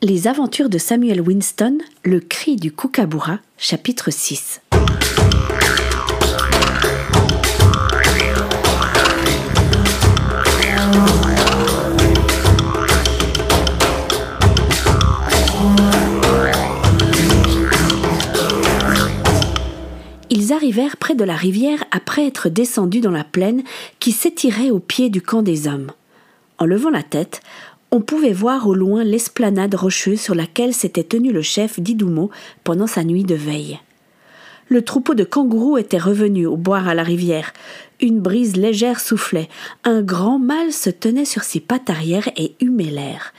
Les aventures de Samuel Winston, Le cri du kookaburra, chapitre 6. Ils arrivèrent près de la rivière après être descendus dans la plaine qui s'étirait au pied du camp des hommes. En levant la tête, on pouvait voir au loin l'esplanade rocheuse sur laquelle s'était tenu le chef d'Idoumo pendant sa nuit de veille. Le troupeau de kangourous était revenu au boire à la rivière. Une brise légère soufflait. Un grand mâle se tenait sur ses pattes arrière et humait l'air.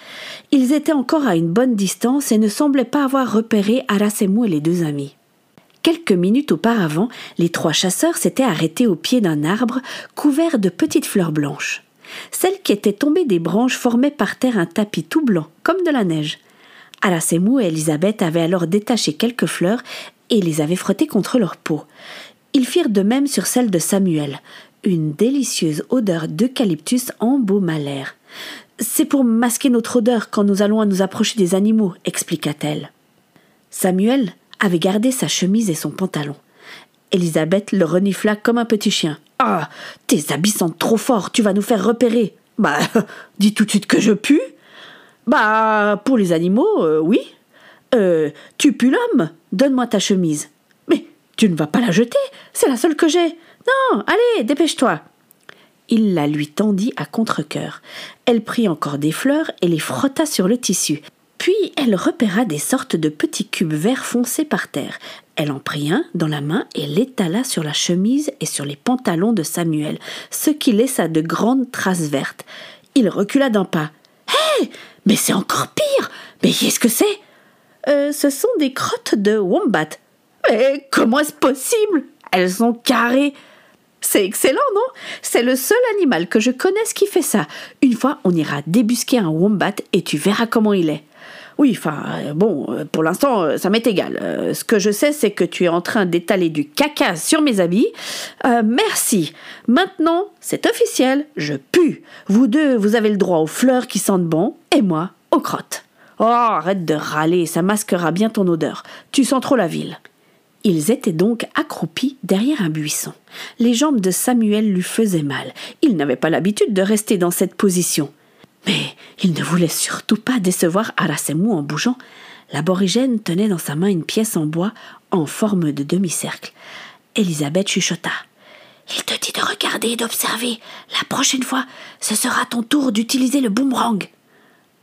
Ils étaient encore à une bonne distance et ne semblaient pas avoir repéré Arasemu et les deux amis. Quelques minutes auparavant, les trois chasseurs s'étaient arrêtés au pied d'un arbre couvert de petites fleurs blanches. Celles qui étaient tombées des branches formaient par terre un tapis tout blanc, comme de la neige. Alasemou et Elisabeth avaient alors détaché quelques fleurs et les avaient frottées contre leur peau. Ils firent de même sur celle de Samuel. Une délicieuse odeur d'eucalyptus embauma l'air. C'est pour masquer notre odeur quand nous allons nous approcher des animaux, expliqua-t-elle. Samuel avait gardé sa chemise et son pantalon. Elisabeth le renifla comme un petit chien. Ah, tes habits sentent trop fort, tu vas nous faire repérer. Bah, dis tout de suite que je pue. Bah, pour les animaux, euh, oui. Euh, tu pues l'homme Donne-moi ta chemise. Mais tu ne vas pas la jeter, c'est la seule que j'ai. Non, allez, dépêche-toi. Il la lui tendit à contre-coeur. Elle prit encore des fleurs et les frotta sur le tissu. Puis elle repéra des sortes de petits cubes verts foncés par terre. Elle en prit un dans la main et l'étala sur la chemise et sur les pantalons de Samuel, ce qui laissa de grandes traces vertes. Il recula d'un pas. Hé Mais c'est encore pire Mais qu'est-ce que c'est? Euh, Ce sont des crottes de wombat. Mais comment est-ce possible? Elles sont carrées. C'est excellent, non? C'est le seul animal que je connaisse qui fait ça. Une fois, on ira débusquer un wombat et tu verras comment il est. Oui, enfin, euh, bon, euh, pour l'instant, euh, ça m'est égal. Ce que je sais, c'est que tu es en train d'étaler du caca sur mes habits. merci. Maintenant, c'est officiel, je pue. Vous deux, vous avez le droit aux fleurs qui sentent bon, et moi, aux crottes. Oh, arrête de râler, ça masquera bien ton odeur. Tu sens trop la ville. Ils étaient donc accroupis derrière un buisson. Les jambes de Samuel lui faisaient mal. Il n'avait pas l'habitude de rester dans cette position. Mais il ne voulait surtout pas décevoir Arasemu en bougeant. L'aborigène tenait dans sa main une pièce en bois en forme de demi-cercle. Elisabeth chuchota. Il te dit de regarder et d'observer. La prochaine fois, ce sera ton tour d'utiliser le boomerang.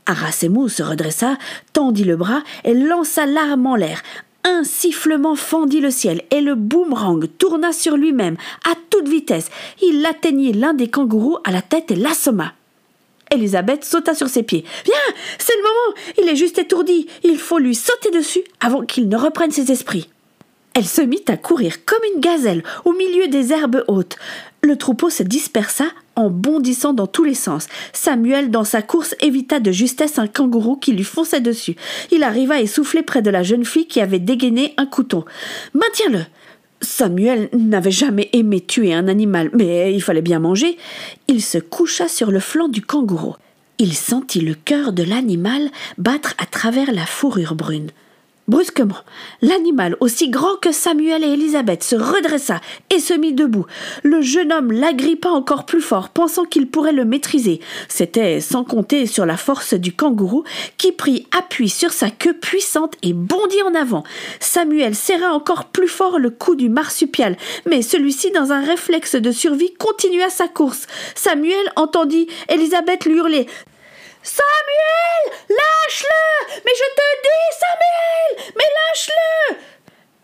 Arasemu se redressa, tendit le bras et lança l'arme en l'air. Un sifflement fendit le ciel et le boomerang tourna sur lui-même à toute vitesse. Il atteignit l'un des kangourous à la tête et l'assomma. Elisabeth sauta sur ses pieds. Viens, c'est le moment. Il est juste étourdi. Il faut lui sauter dessus avant qu'il ne reprenne ses esprits. Elle se mit à courir comme une gazelle au milieu des herbes hautes. Le troupeau se dispersa en bondissant dans tous les sens. Samuel, dans sa course, évita de justesse un kangourou qui lui fonçait dessus. Il arriva essoufflé près de la jeune fille qui avait dégainé un couteau. Maintiens-le Samuel n'avait jamais aimé tuer un animal, mais il fallait bien manger. Il se coucha sur le flanc du kangourou. Il sentit le cœur de l'animal battre à travers la fourrure brune. Brusquement, l'animal, aussi grand que Samuel et Élisabeth, se redressa et se mit debout. Le jeune homme l'agrippa encore plus fort, pensant qu'il pourrait le maîtriser. C'était sans compter sur la force du kangourou, qui prit appui sur sa queue puissante et bondit en avant. Samuel serra encore plus fort le cou du marsupial, mais celui-ci, dans un réflexe de survie, continua sa course. Samuel entendit Élisabeth lui hurler Samuel Lâche-le Mais je te dis, Samuel Mais lâche-le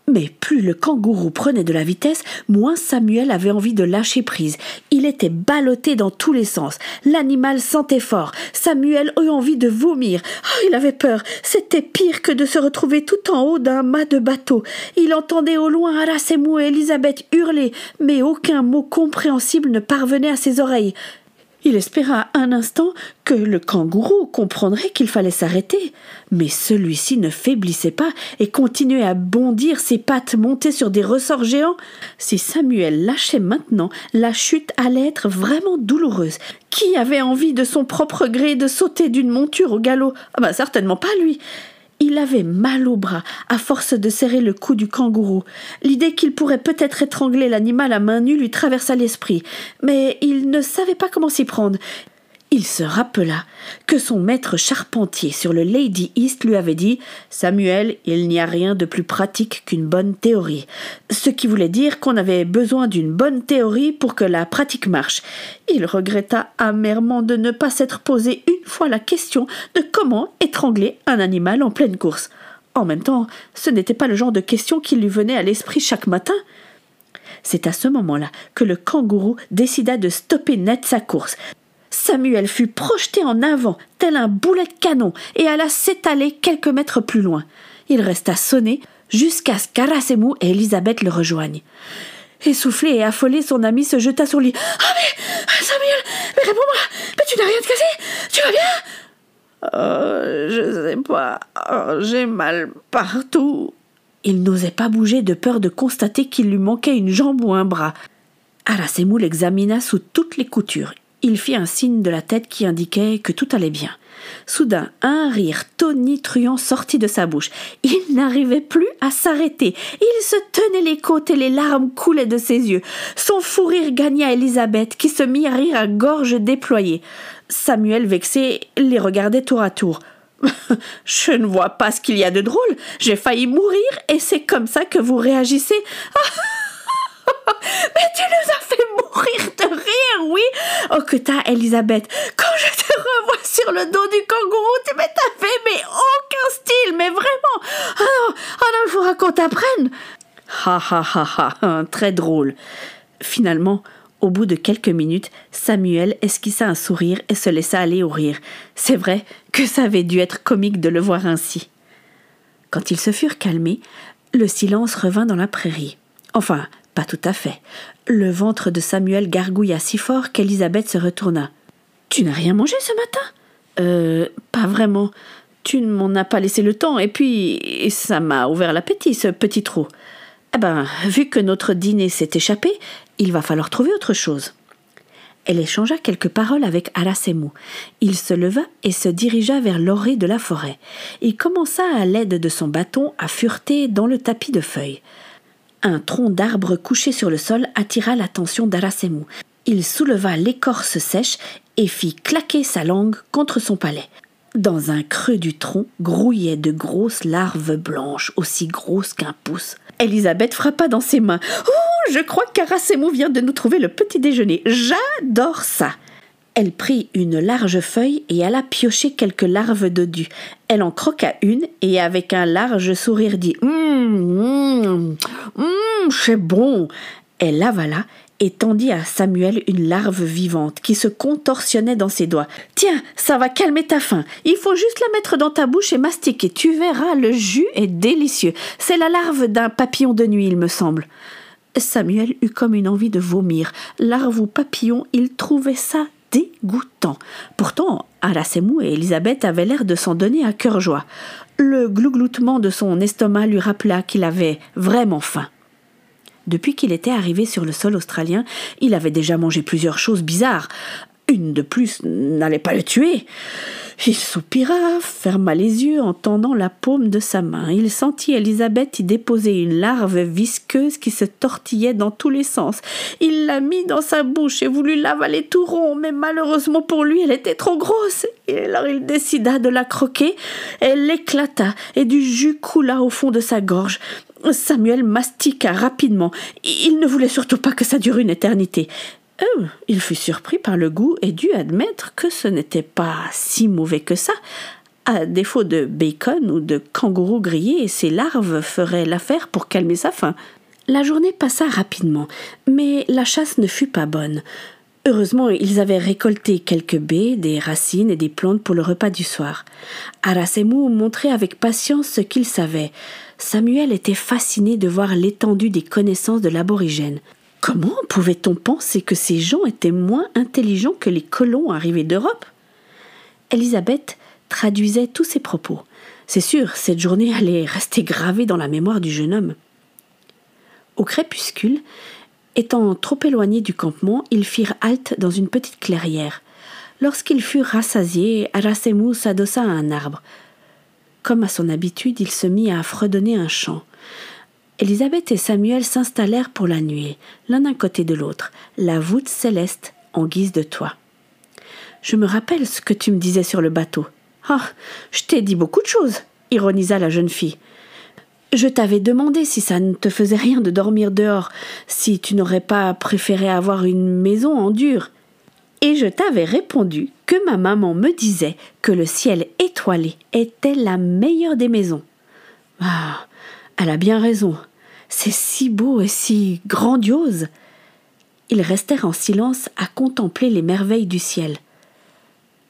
mais plus le kangourou prenait de la vitesse, moins Samuel avait envie de lâcher prise. Il était ballotté dans tous les sens. L'animal sentait fort. Samuel eut envie de vomir. Oh, il avait peur. C'était pire que de se retrouver tout en haut d'un mât de bateau. Il entendait au loin Arasemu et Elisabeth hurler, mais aucun mot compréhensible ne parvenait à ses oreilles. Il espéra un instant que le kangourou comprendrait qu'il fallait s'arrêter, mais celui-ci ne faiblissait pas et continuait à bondir, ses pattes montées sur des ressorts géants. Si Samuel lâchait maintenant, la chute allait être vraiment douloureuse. Qui avait envie de son propre gré de sauter d'une monture au galop? Ah ben certainement pas lui. Il avait mal au bras à force de serrer le cou du kangourou. L'idée qu'il pourrait peut-être étrangler l'animal à main nue lui traversa l'esprit, mais il ne savait pas comment s'y prendre. Il se rappela que son maître charpentier sur le Lady East lui avait dit Samuel, il n'y a rien de plus pratique qu'une bonne théorie. Ce qui voulait dire qu'on avait besoin d'une bonne théorie pour que la pratique marche. Il regretta amèrement de ne pas s'être posé fois la question de comment étrangler un animal en pleine course. En même temps, ce n'était pas le genre de question qui lui venait à l'esprit chaque matin. C'est à ce moment-là que le kangourou décida de stopper net sa course. Samuel fut projeté en avant, tel un boulet de canon, et alla s'étaler quelques mètres plus loin. Il resta sonné jusqu'à ce qu'Arasemou et Elisabeth le rejoignent. Essoufflé et affolé, son ami se jeta sur lui. Ah mais Samuel, mais réponds-moi Mais tu n'as rien de cassé Tu vas bien? Euh, Je sais pas. Oh, j'ai mal partout. Il n'osait pas bouger de peur de constater qu'il lui manquait une jambe ou un bras. Arasemou l'examina sous toutes les coutures. Il fit un signe de la tête qui indiquait que tout allait bien. Soudain, un rire tonitruant sortit de sa bouche. Il n'arrivait plus à s'arrêter. Il se tenait les côtes et les larmes coulaient de ses yeux. Son fou rire gagna Elisabeth, qui se mit à rire à gorge déployée. Samuel, vexé, les regardait tour à tour. Je ne vois pas ce qu'il y a de drôle. J'ai failli mourir et c'est comme ça que vous réagissez. Mais tu nous mourir de rire, oui Oh, que t'as, Elisabeth Quand je te revois sur le dos du kangourou, tu m'as fait, mais aucun style, mais vraiment Ah non, ah non, il faudra qu'on t'apprenne Ha ha ha ha, très drôle. Finalement, au bout de quelques minutes, Samuel esquissa un sourire et se laissa aller au rire. C'est vrai que ça avait dû être comique de le voir ainsi. Quand ils se furent calmés, le silence revint dans la prairie. Enfin, pas tout à fait. Le ventre de Samuel gargouilla si fort qu'Elisabeth se retourna. Tu n'as rien mangé ce matin? Euh, pas vraiment. Tu ne m'en as pas laissé le temps, et puis ça m'a ouvert l'appétit, ce petit trou. Eh ben, vu que notre dîner s'est échappé, il va falloir trouver autre chose. Elle échangea quelques paroles avec Arasemou. Il se leva et se dirigea vers l'orée de la forêt. Il commença à l'aide de son bâton à fureter dans le tapis de feuilles. Un tronc d'arbre couché sur le sol attira l'attention d'Arasemou. Il souleva l'écorce sèche et fit claquer sa langue contre son palais. Dans un creux du tronc grouillaient de grosses larves blanches, aussi grosses qu'un pouce. Elisabeth frappa dans ses mains. Oh, je crois qu'Arasemou vient de nous trouver le petit déjeuner. J'adore ça. Elle prit une large feuille et alla piocher quelques larves dodu. Elle en croqua une et avec un large sourire dit Hum, hum, hum, c'est bon. Elle l'avala et tendit à Samuel une larve vivante qui se contorsionnait dans ses doigts. Tiens, ça va calmer ta faim. Il faut juste la mettre dans ta bouche et mastiquer. Tu verras, le jus est délicieux. C'est la larve d'un papillon de nuit, il me semble. Samuel eut comme une envie de vomir. Larve ou papillon, il trouvait ça dégoûtant. Pourtant, Arasemou et Elisabeth avaient l'air de s'en donner à cœur joie. Le glougloutement de son estomac lui rappela qu'il avait vraiment faim. Depuis qu'il était arrivé sur le sol australien, il avait déjà mangé plusieurs choses bizarres. Une de plus n'allait pas le tuer. Il soupira, ferma les yeux en tendant la paume de sa main. Il sentit Elisabeth y déposer une larve visqueuse qui se tortillait dans tous les sens. Il la mit dans sa bouche et voulut l'avaler tout rond, mais malheureusement pour lui, elle était trop grosse. Alors il décida de la croquer. Elle éclata et du jus coula au fond de sa gorge. Samuel mastiqua rapidement. Il ne voulait surtout pas que ça dure une éternité. Euh, il fut surpris par le goût et dut admettre que ce n'était pas si mauvais que ça. À défaut de bacon ou de kangourou grillé, ses larves feraient l'affaire pour calmer sa faim. La journée passa rapidement, mais la chasse ne fut pas bonne. Heureusement, ils avaient récolté quelques baies, des racines et des plantes pour le repas du soir. Arasemou montrait avec patience ce qu'il savait. Samuel était fasciné de voir l'étendue des connaissances de l'aborigène. Comment pouvait-on penser que ces gens étaient moins intelligents que les colons arrivés d'Europe? Elisabeth traduisait tous ces propos. C'est sûr, cette journée allait rester gravée dans la mémoire du jeune homme. Au crépuscule, étant trop éloignés du campement, ils firent halte dans une petite clairière. Lorsqu'ils furent rassasiés, Arasemu s'adossa à un arbre. Comme à son habitude, il se mit à fredonner un chant. Élisabeth et Samuel s'installèrent pour la nuit, l'un d'un côté de l'autre, la voûte céleste en guise de toit. Je me rappelle ce que tu me disais sur le bateau. Ah, je t'ai dit beaucoup de choses, ironisa la jeune fille. Je t'avais demandé si ça ne te faisait rien de dormir dehors, si tu n'aurais pas préféré avoir une maison en dur. Et je t'avais répondu que ma maman me disait que le ciel étoilé était la meilleure des maisons. Ah, elle a bien raison. C'est si beau et si grandiose. Ils restèrent en silence à contempler les merveilles du ciel.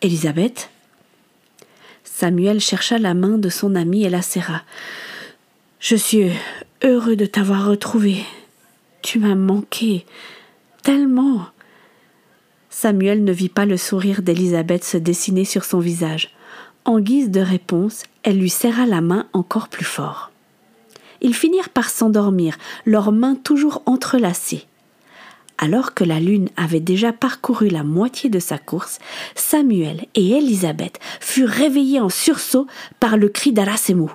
Élisabeth Samuel chercha la main de son ami et la serra. Je suis heureux de t'avoir retrouvé. Tu m'as manqué tellement. Samuel ne vit pas le sourire d'Élisabeth se dessiner sur son visage. En guise de réponse, elle lui serra la main encore plus fort. Ils finirent par s'endormir, leurs mains toujours entrelacées. Alors que la lune avait déjà parcouru la moitié de sa course, Samuel et Élisabeth furent réveillés en sursaut par le cri d'Arasemu.